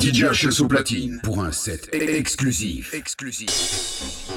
DJ Chasse platine pour un set exclusif. Exclusif.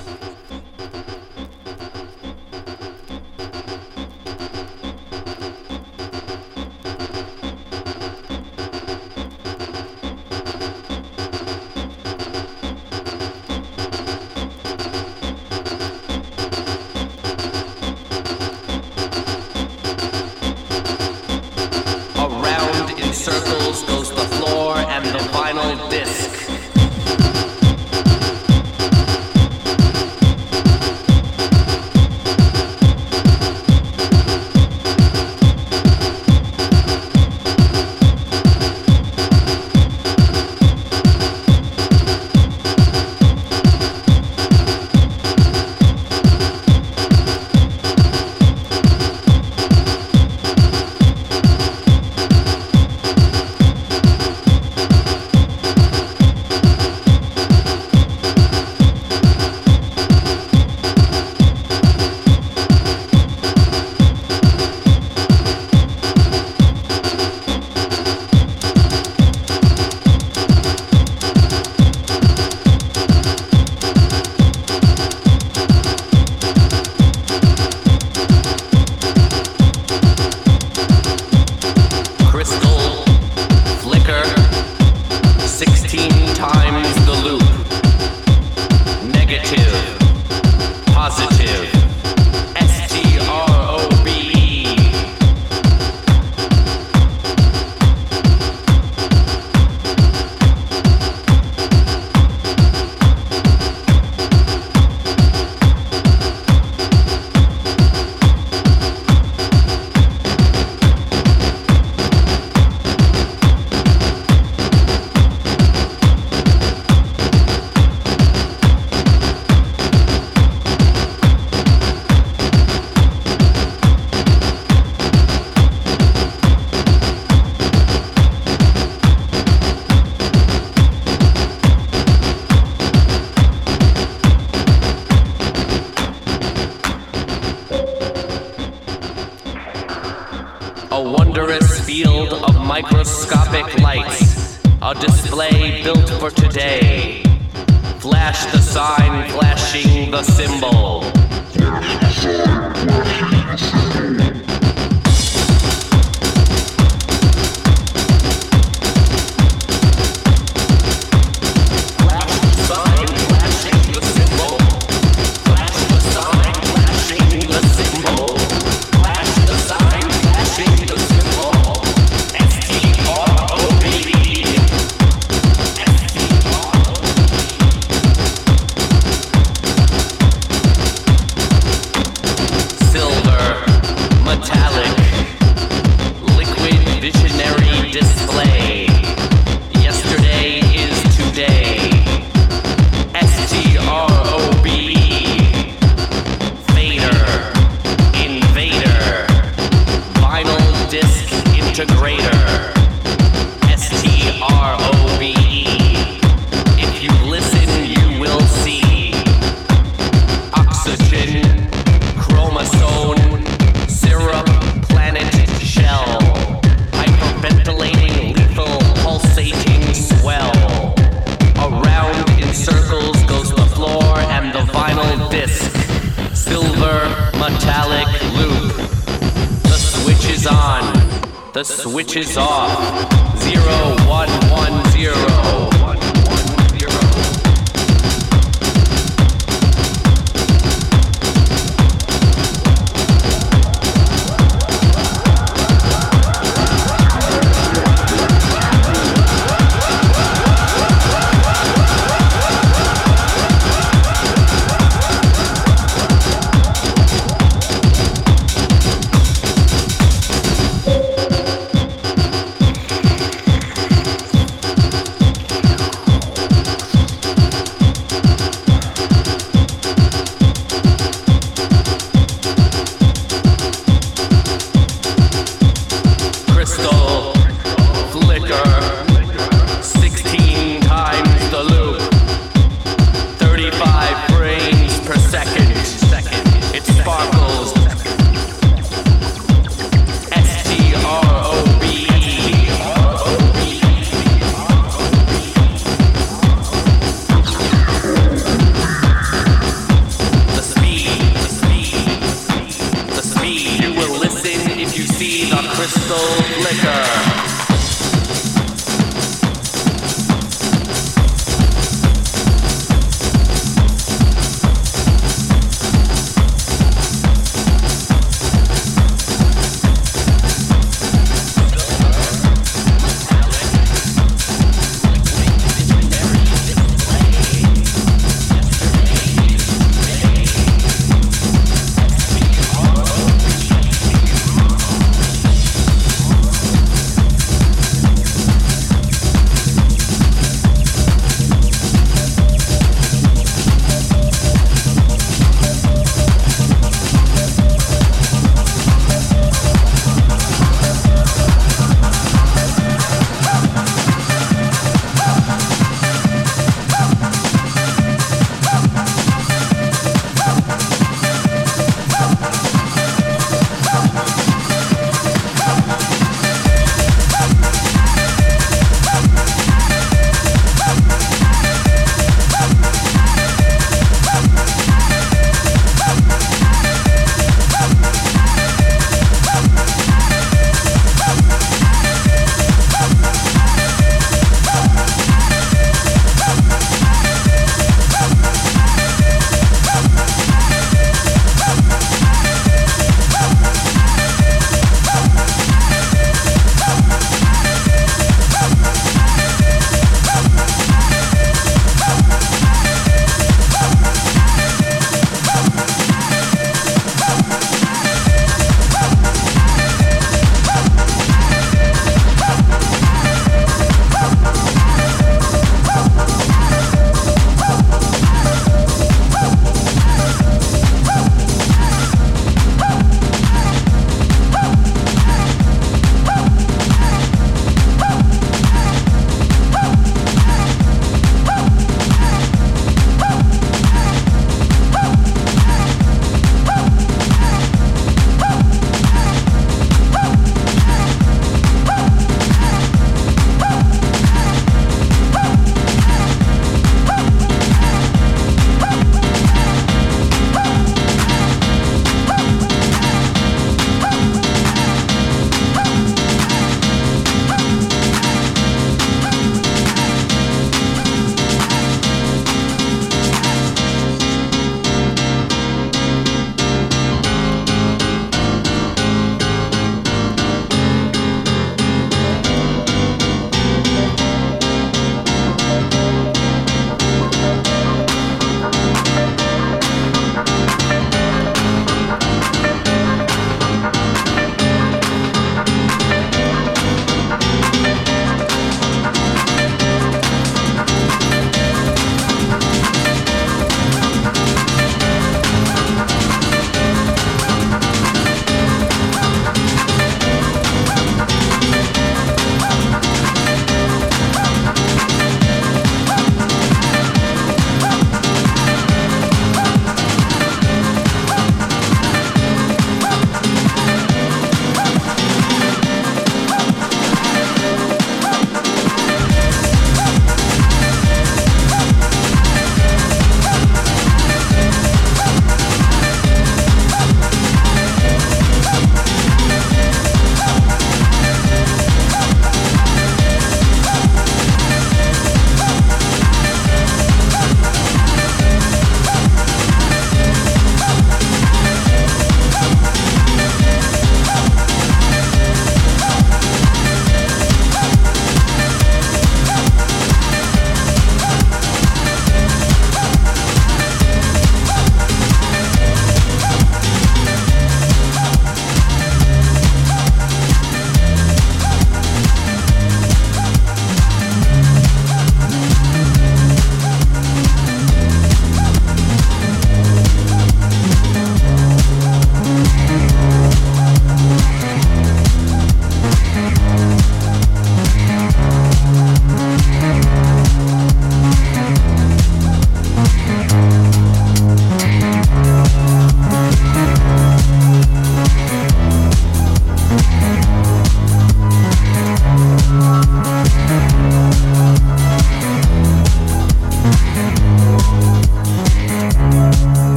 microscopic lights, a display built for today. Flash the sign flashing the symbol. Flash the sign flashing the symbol. The switch is off. Zero one one zero.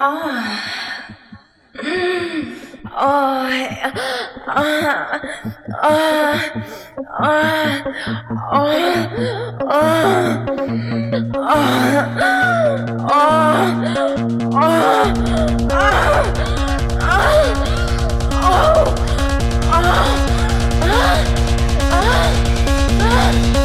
à. Ôi, à, à, à, Ah!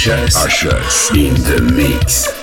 HS. HS in the mix.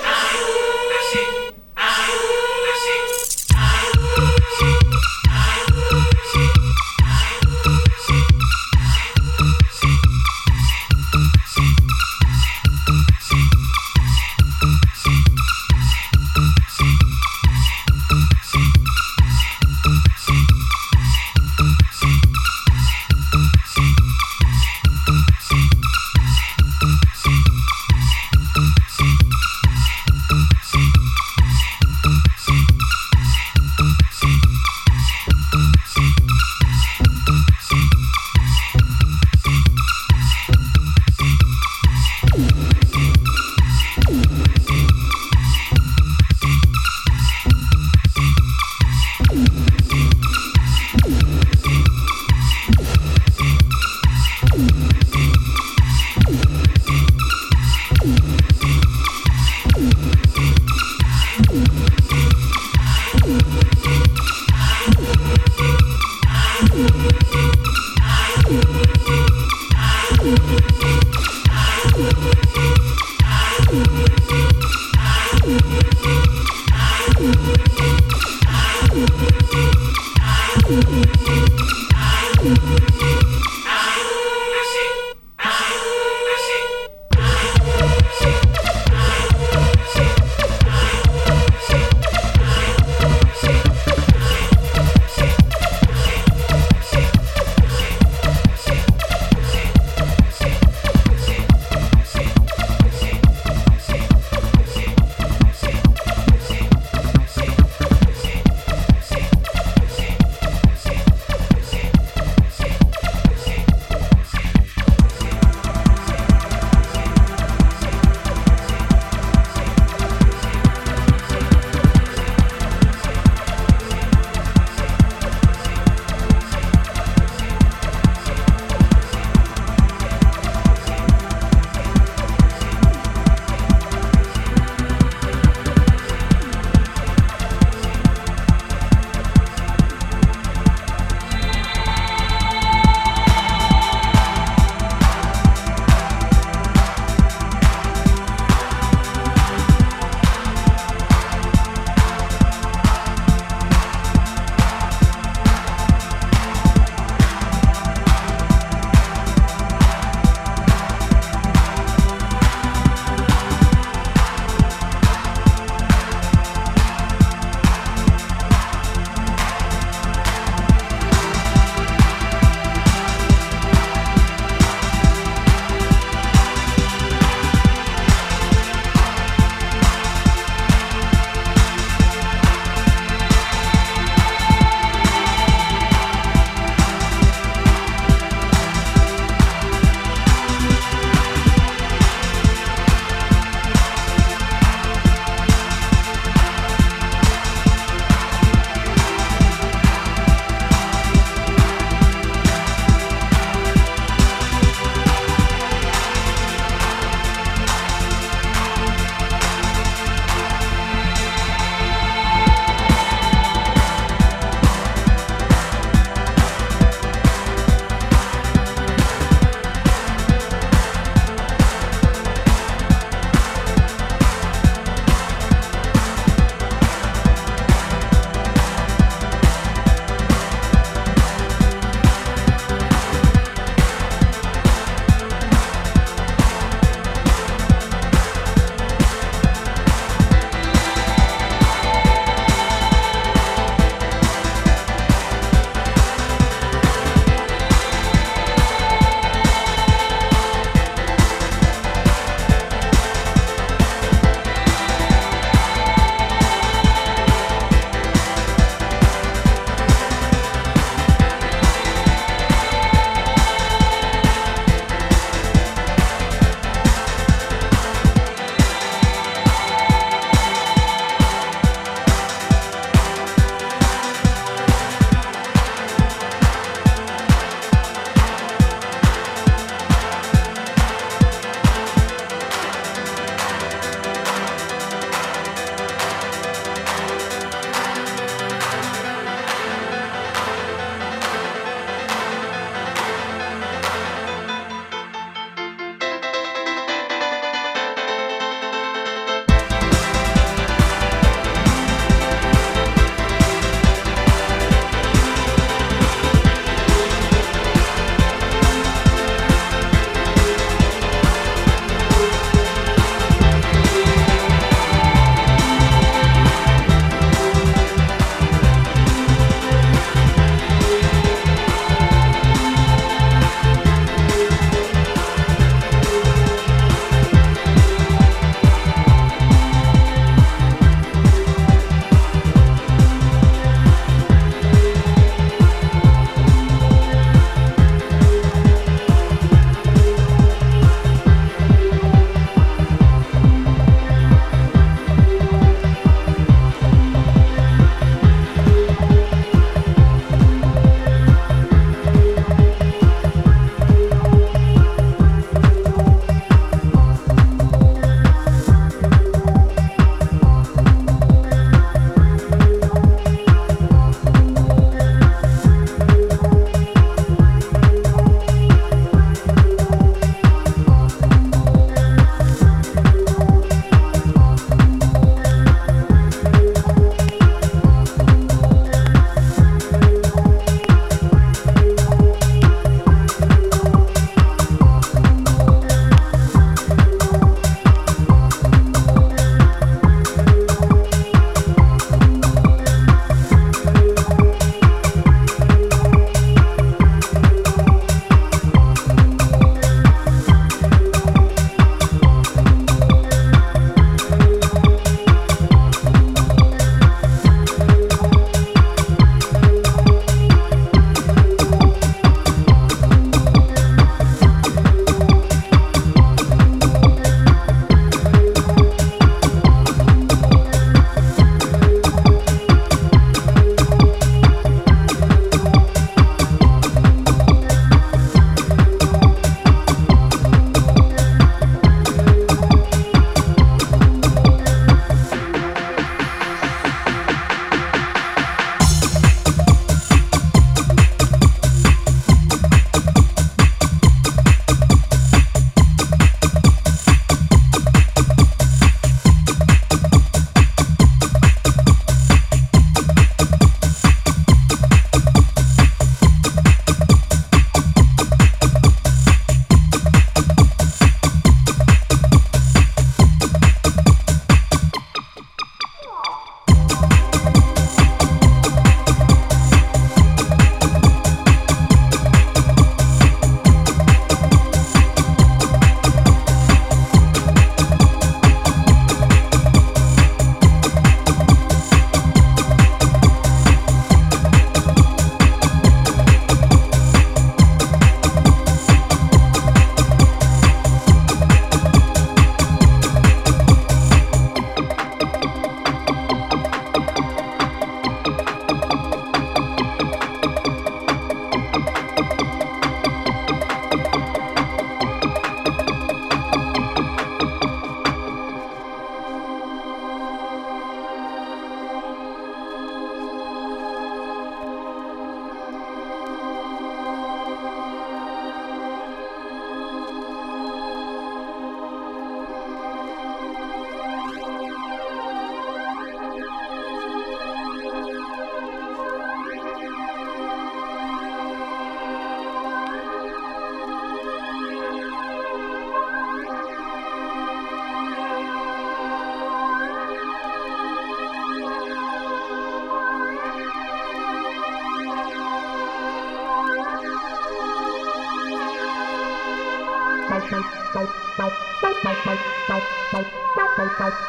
Bye.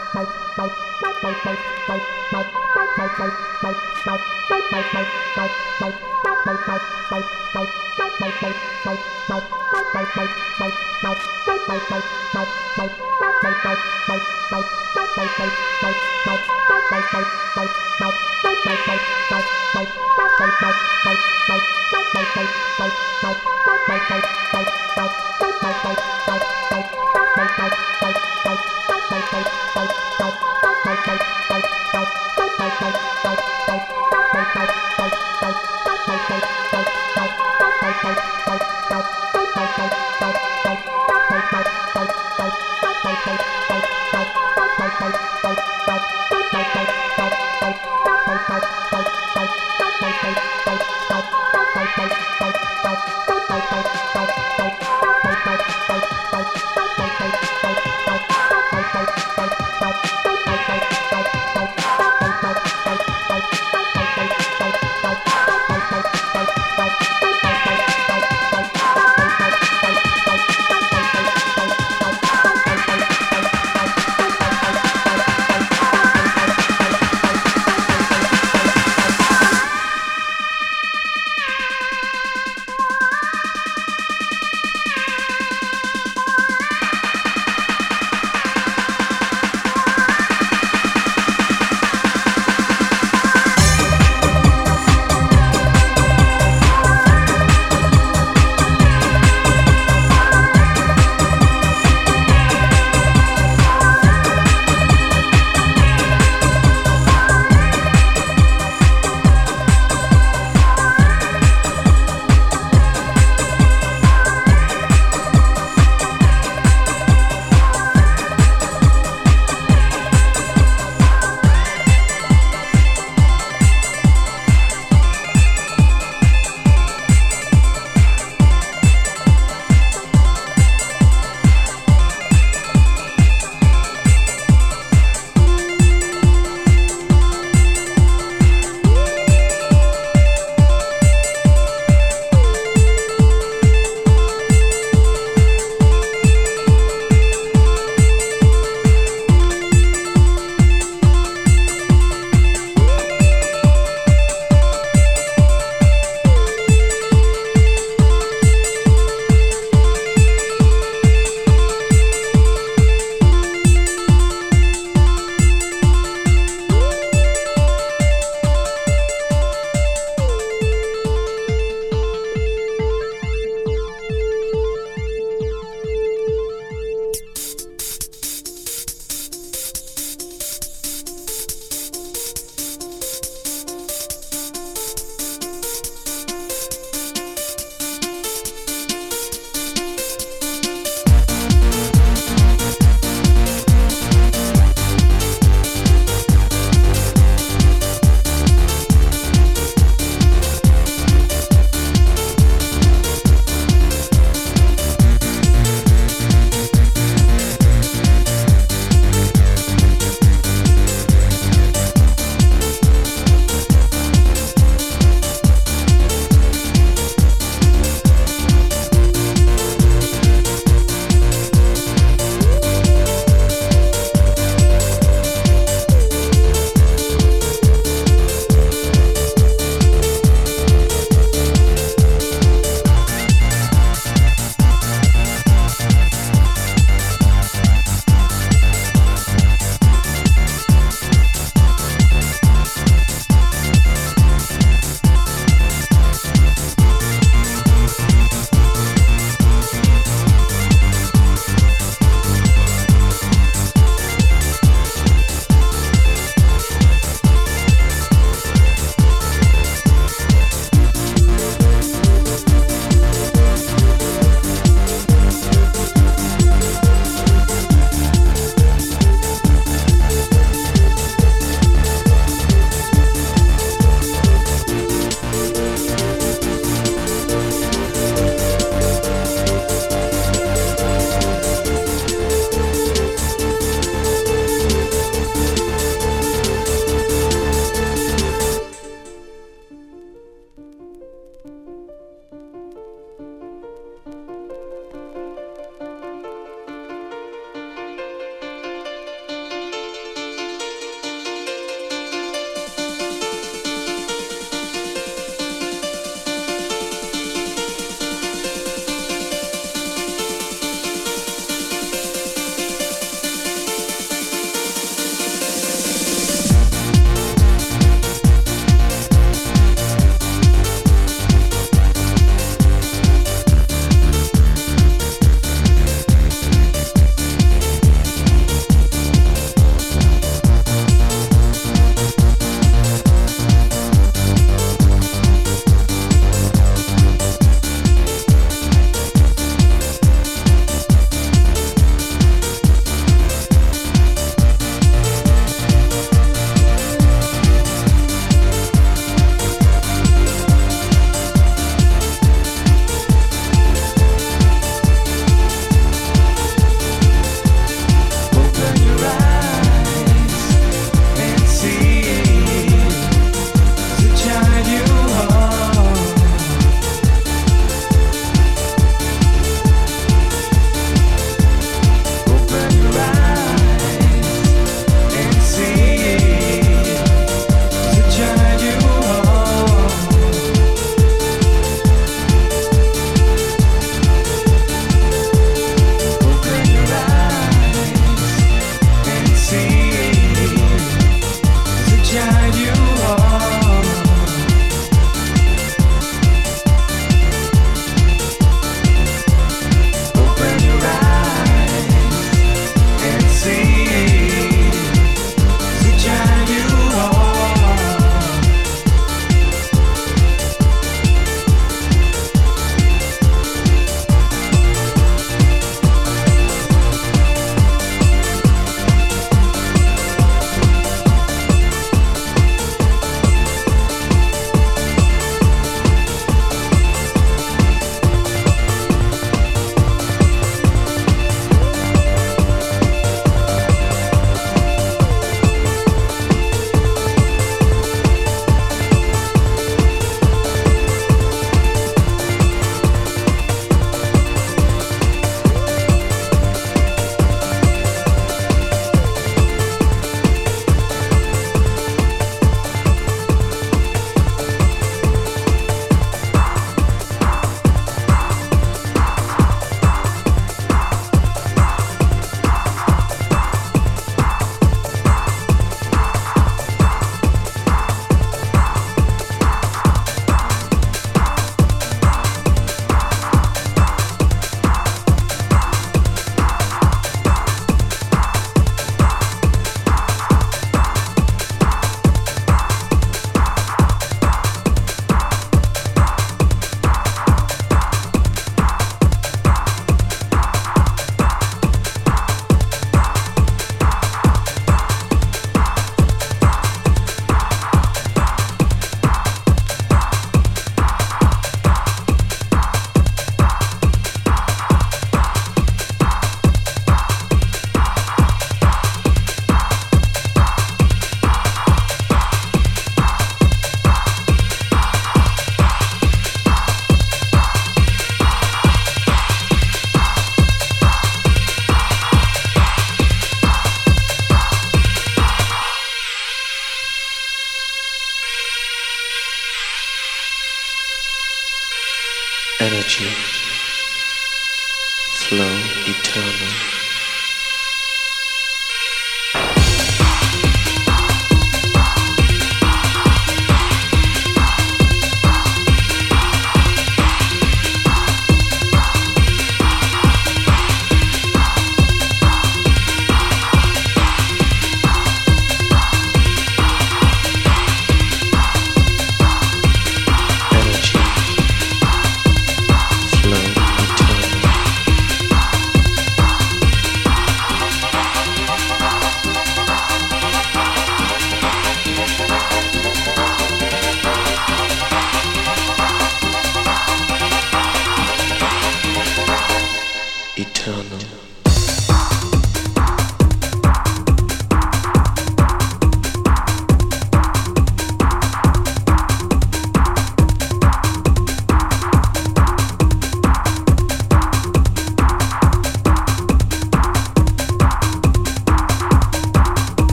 Bye.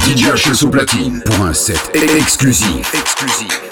DJ au platine pour un set exclusif. Exclusif.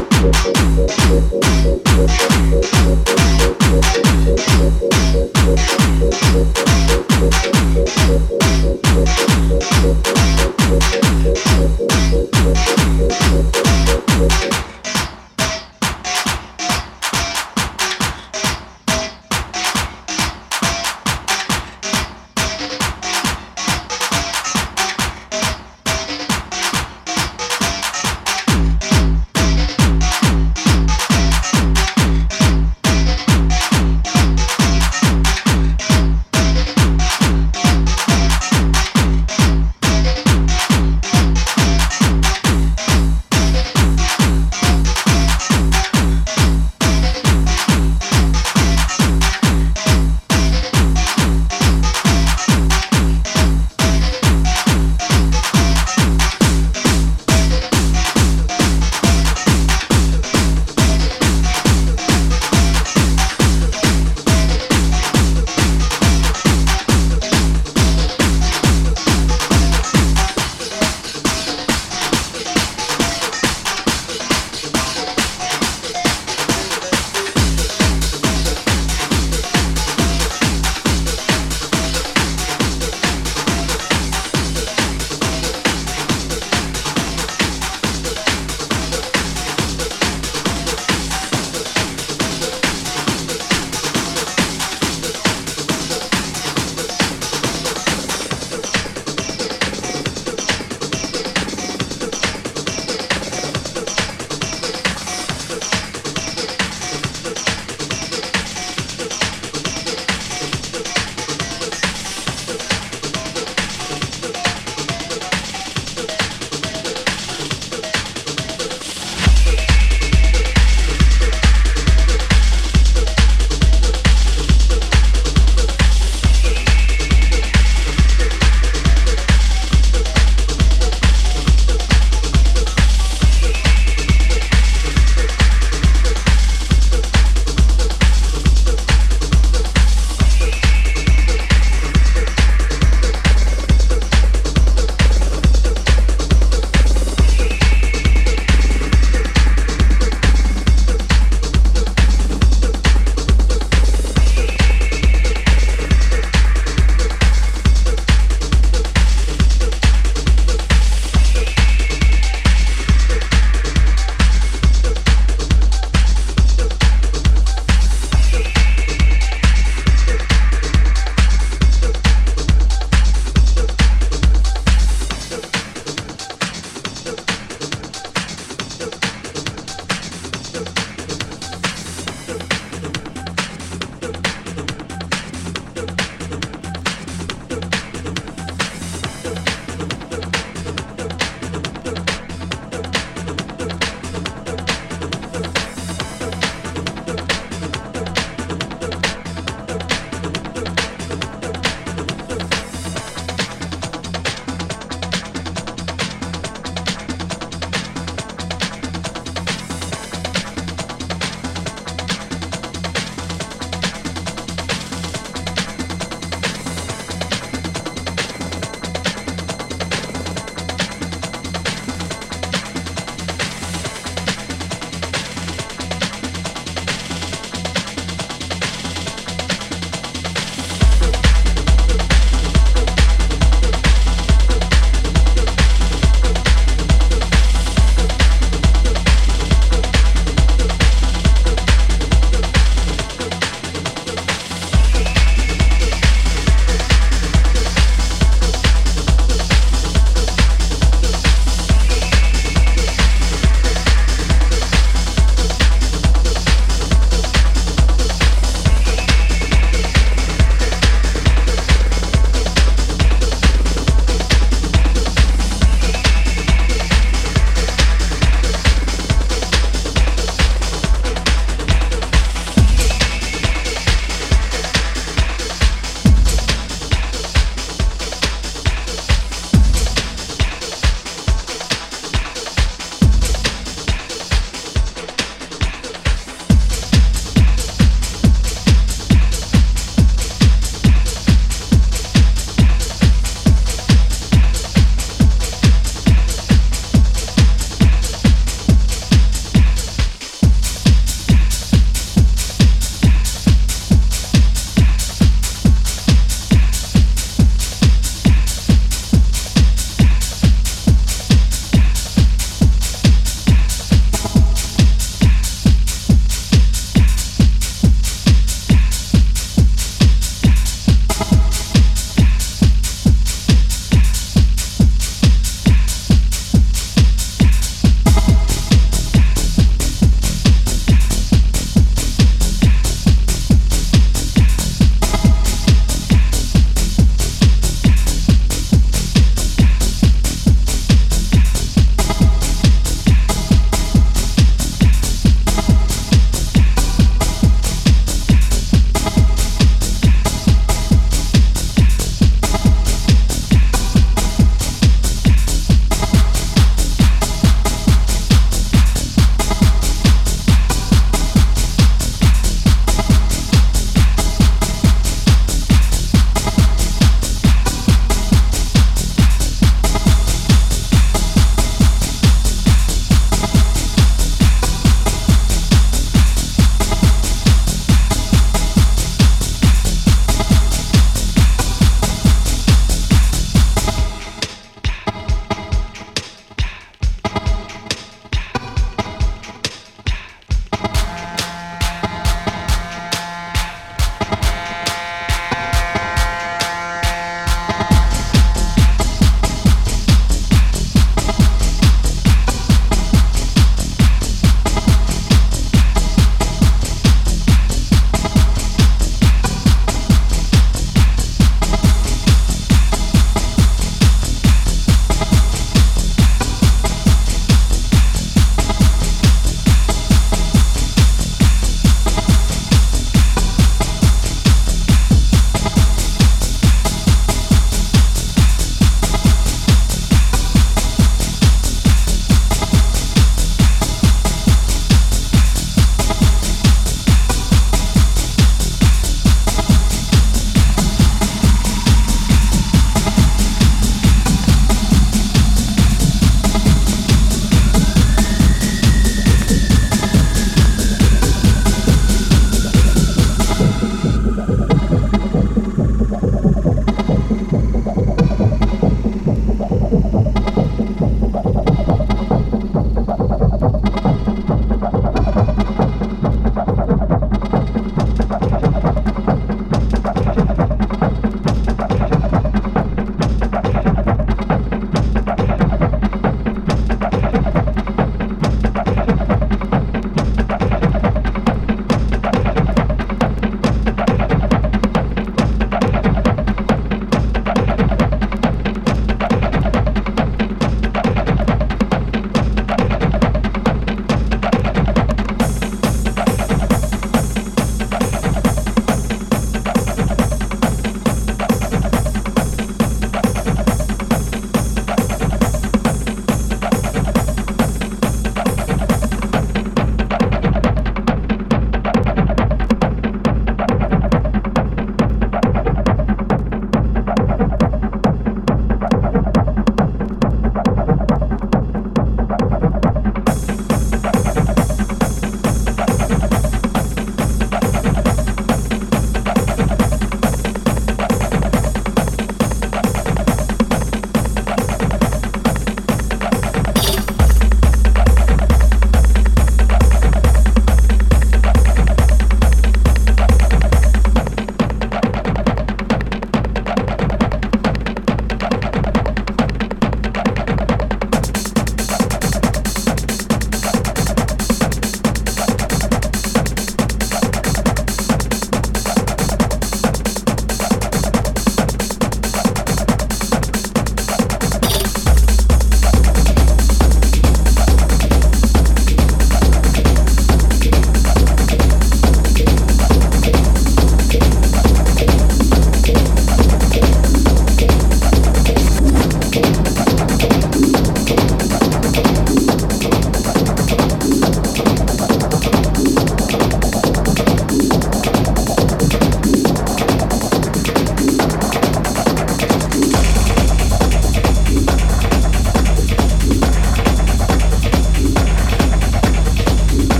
Thank you.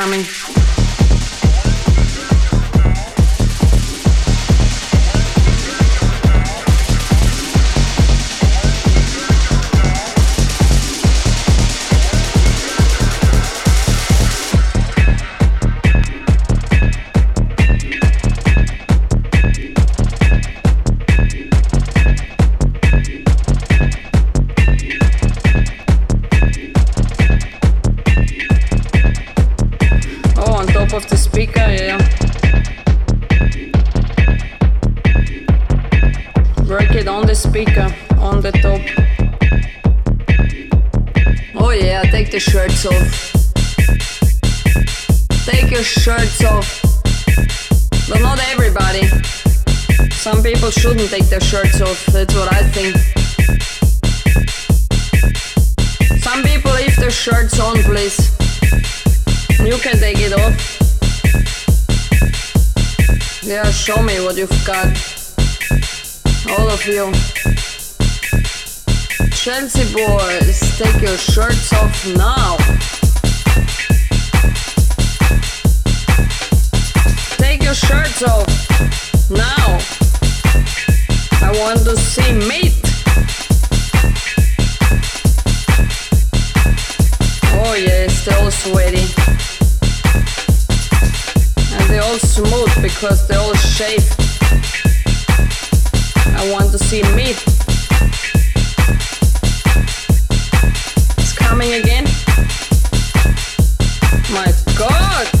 Baseline shirts off. But not everybody. Some people shouldn't take their shirts off, that's what I think. Some people leave their shirts on, please. You can take it off. Yeah, show me what you've got. All of you. Chelsea boys, take your shirts off now. Your shirts off now. I want to see meat. Oh yes, they're all sweaty. And they're all smooth because they're all shaved. I want to see meat. It's coming again. My god!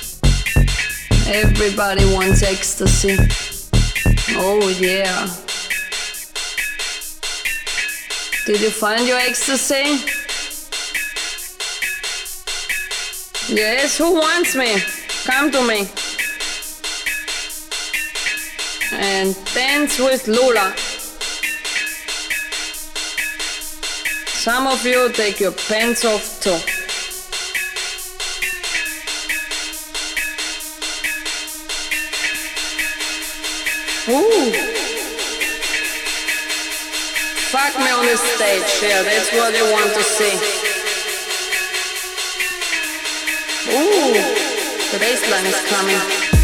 Everybody wants ecstasy. Oh yeah. Did you find your ecstasy? Yes, who wants me? Come to me. And dance with Lula. Some of you take your pants off too. Ooh. Fuck me on the stage, yeah, that's what they want to see. Ooh, the baseline is coming.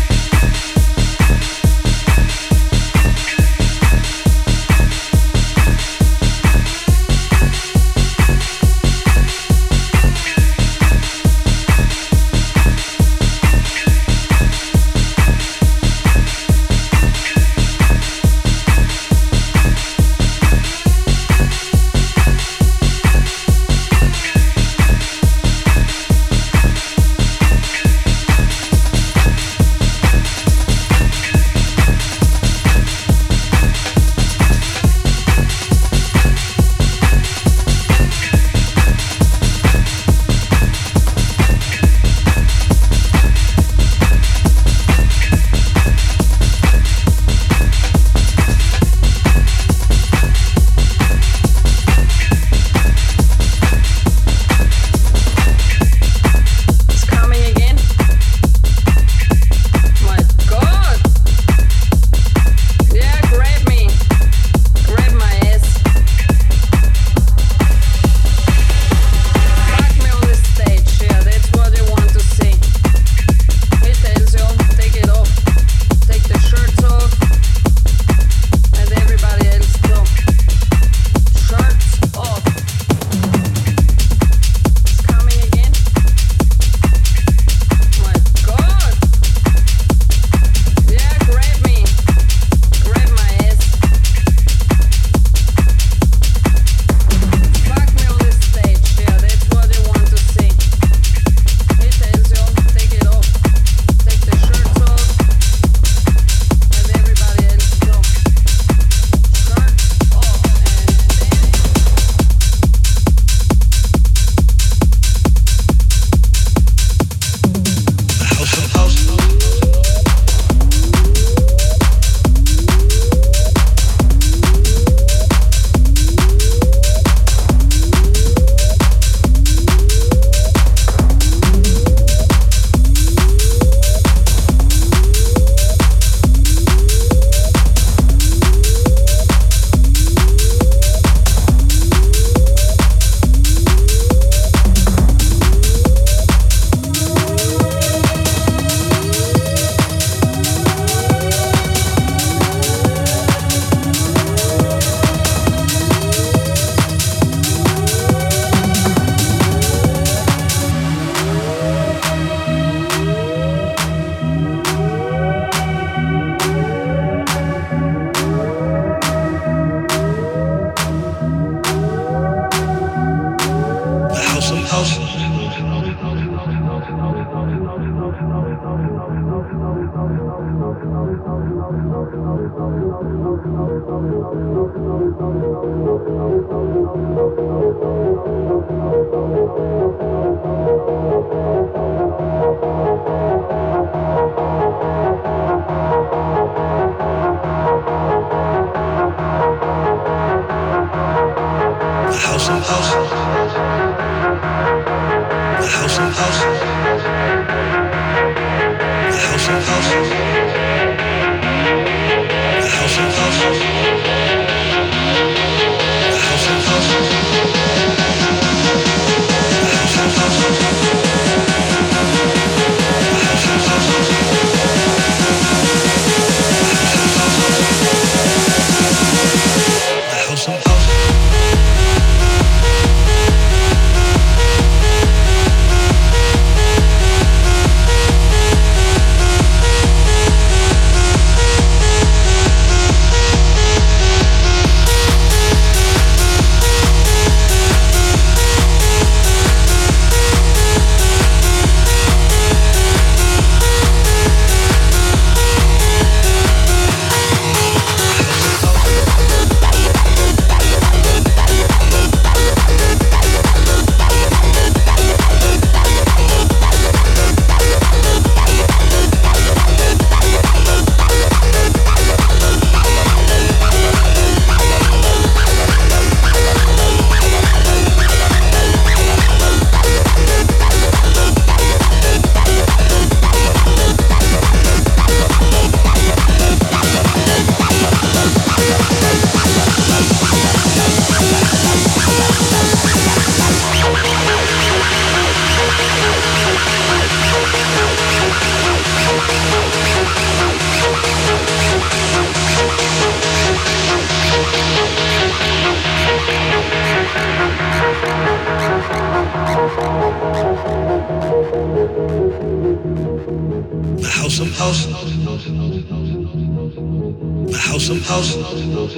House.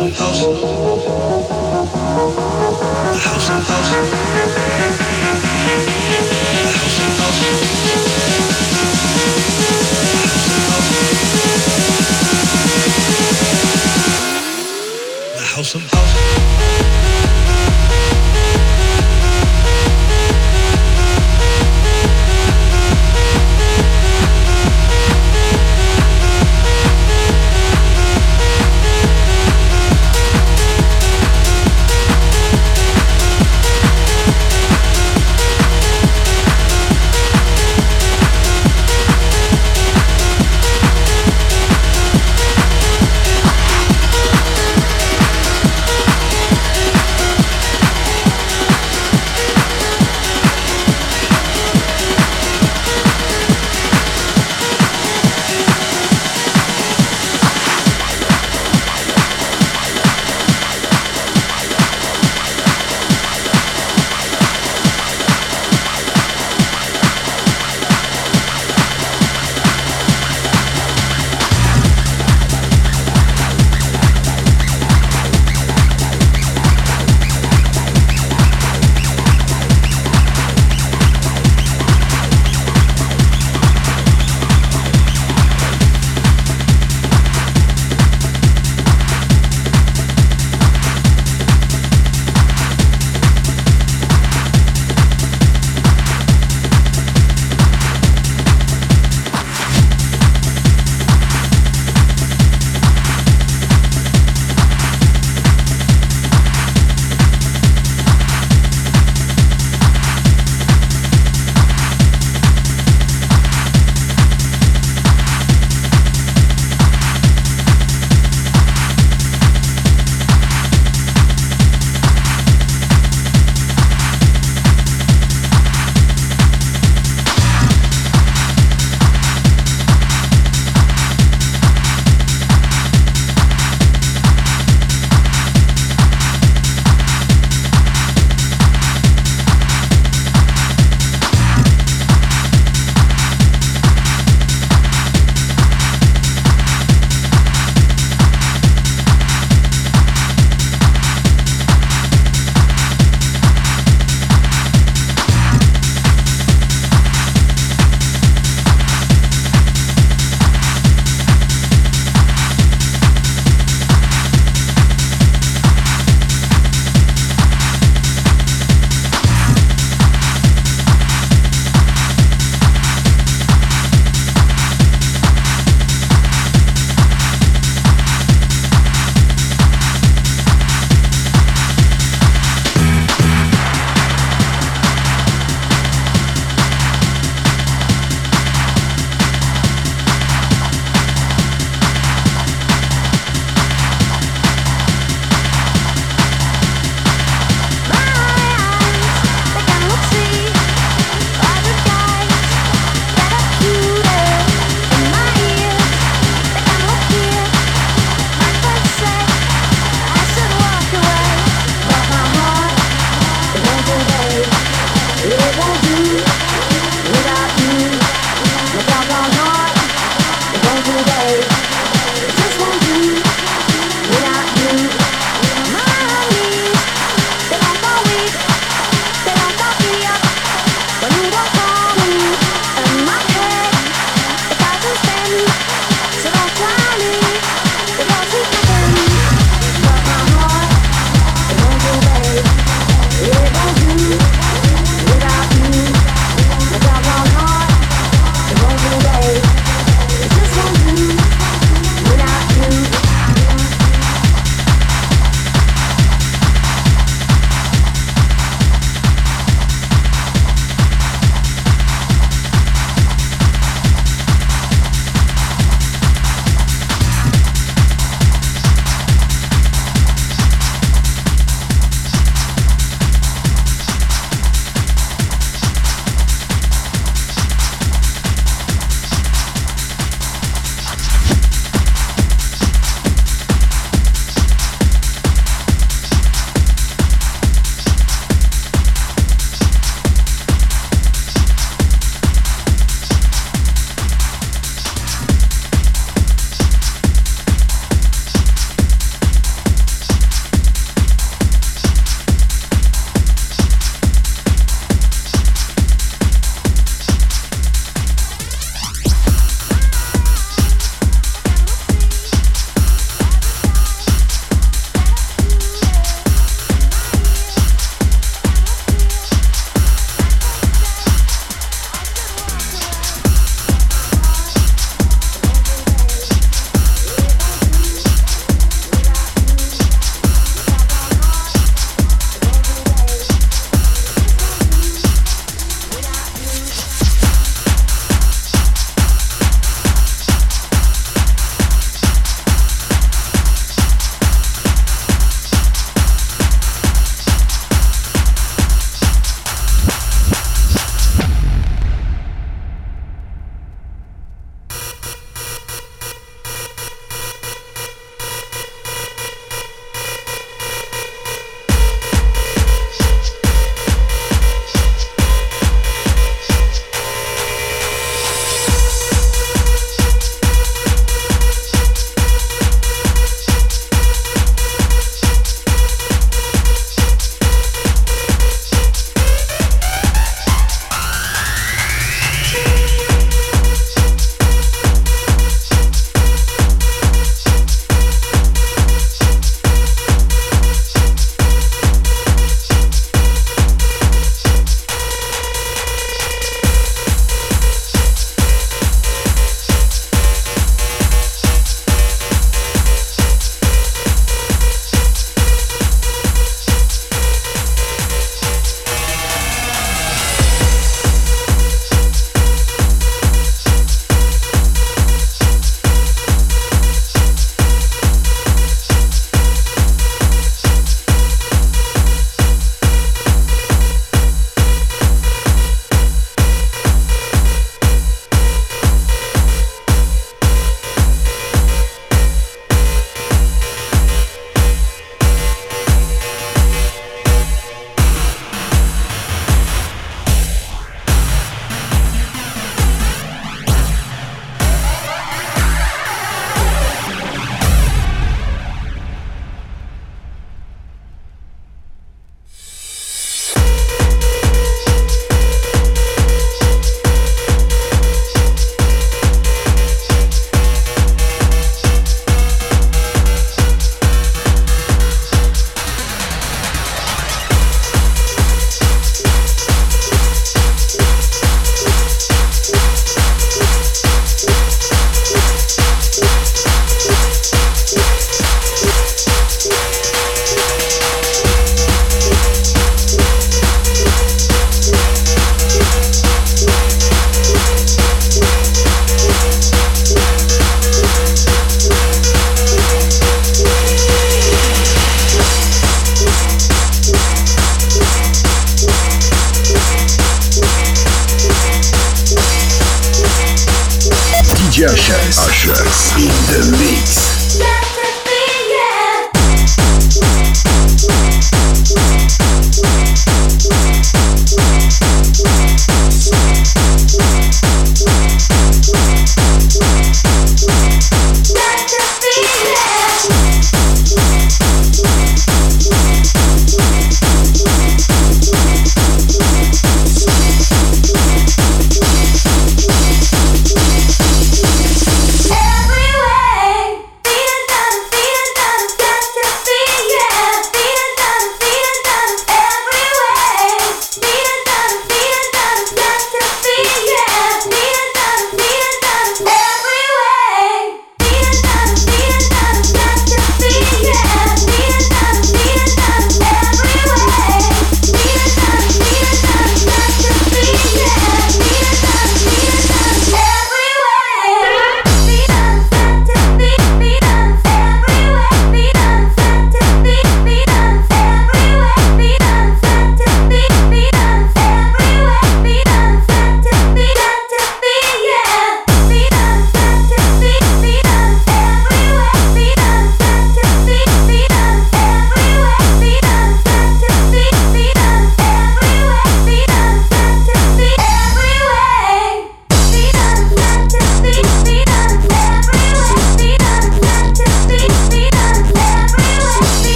Of house.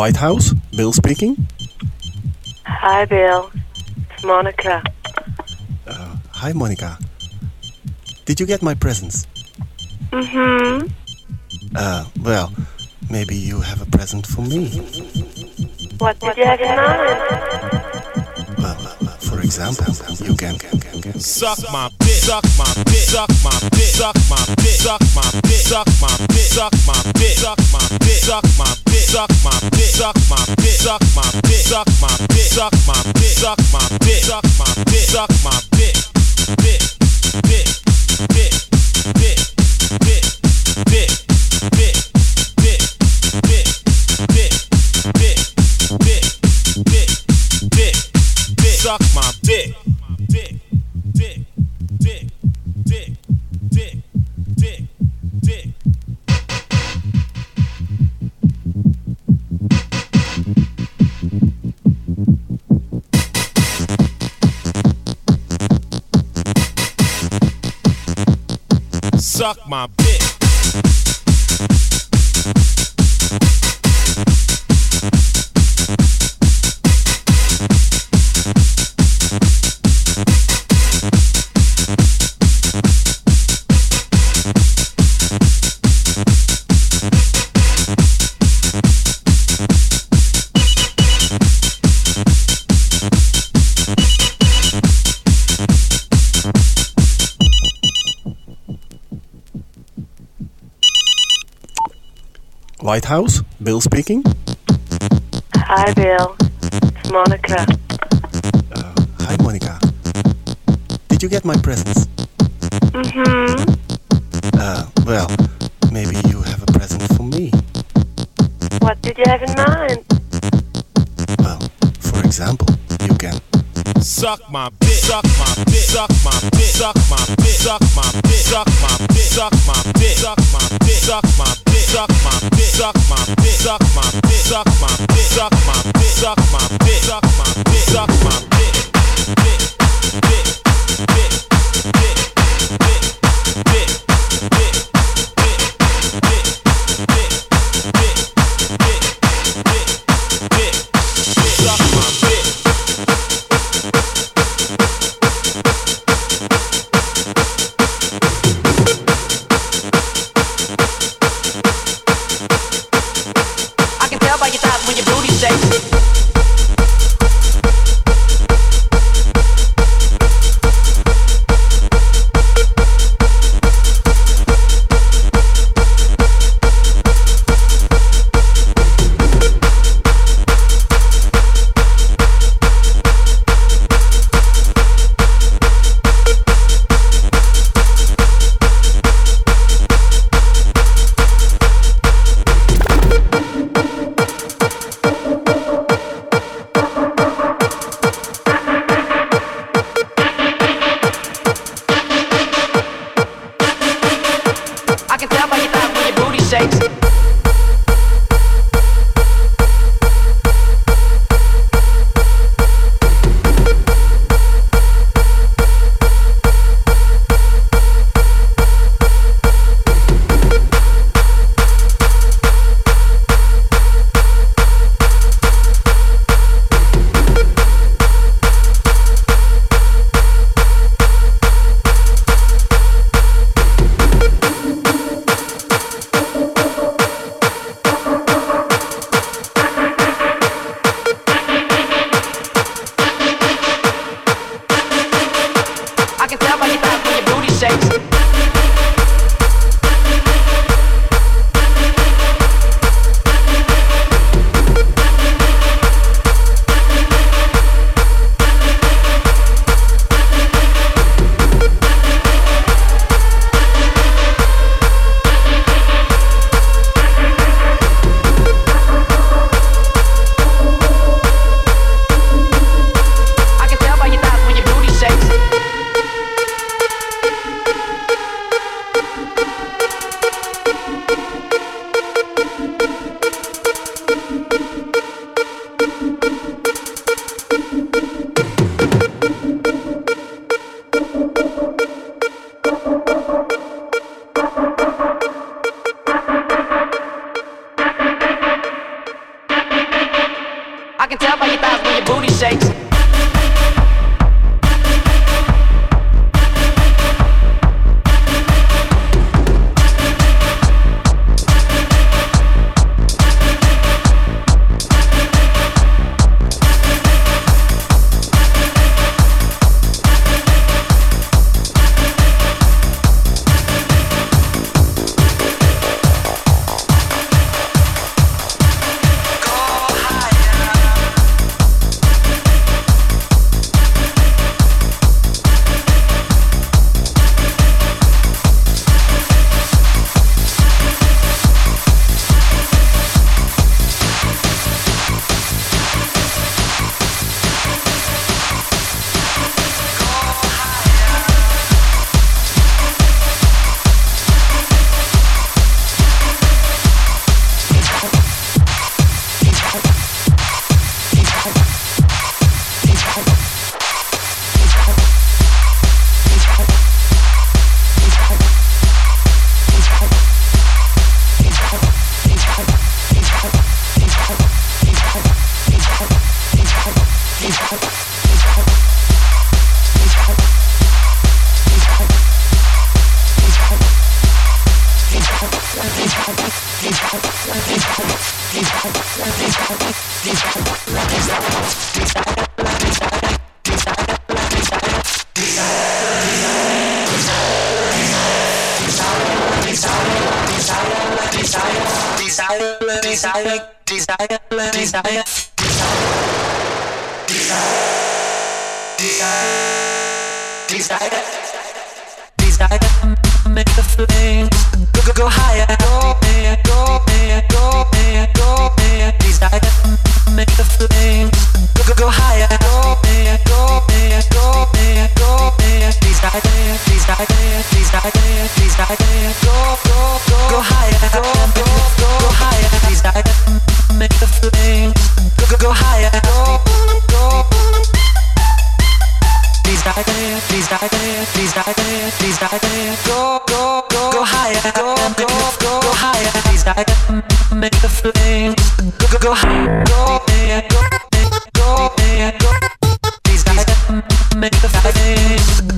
White House, Bill speaking. Hi, Bill. It's Monica. Hi, Monica. Did you get my presents? Mm-hmm. Uh, well, maybe you have a present for me. What did you have in mind? Uh, example, you can. Suck my dick, suck my dick, suck my dick, suck my dick, suck my dick, suck my dick, suck my dick, suck my dick, suck my dick, suck my dick, suck my dick, suck my dick, suck my dick, suck my dick, suck my dick, suck my dick, suck my dick, dick, dick, dick, dick, dick, dick, dick, dick, dick, dick, dick. Suck my dick. White House, Bill speaking. Hi, Bill. It's Monica. Hi, Monica. Did you get my presents? Mm-hmm. Uh, well, maybe you have a present for me. What did you have in mind? Well, for example, you can. Suck my dick, suck my dick, suck my dick, suck my dick, suck my dick, suck my dick, suck my dick, suck my dick, suck my dick, suck my dick, suck my dick, suck my dick, suck my dick, suck my dick, suck my dick, suck my dick, suck my dick, dick, dick, dick, higher, go, go, go, go higher. Desire, make the flames go, go, go higher, go, go, go, go. Desire, make the flames.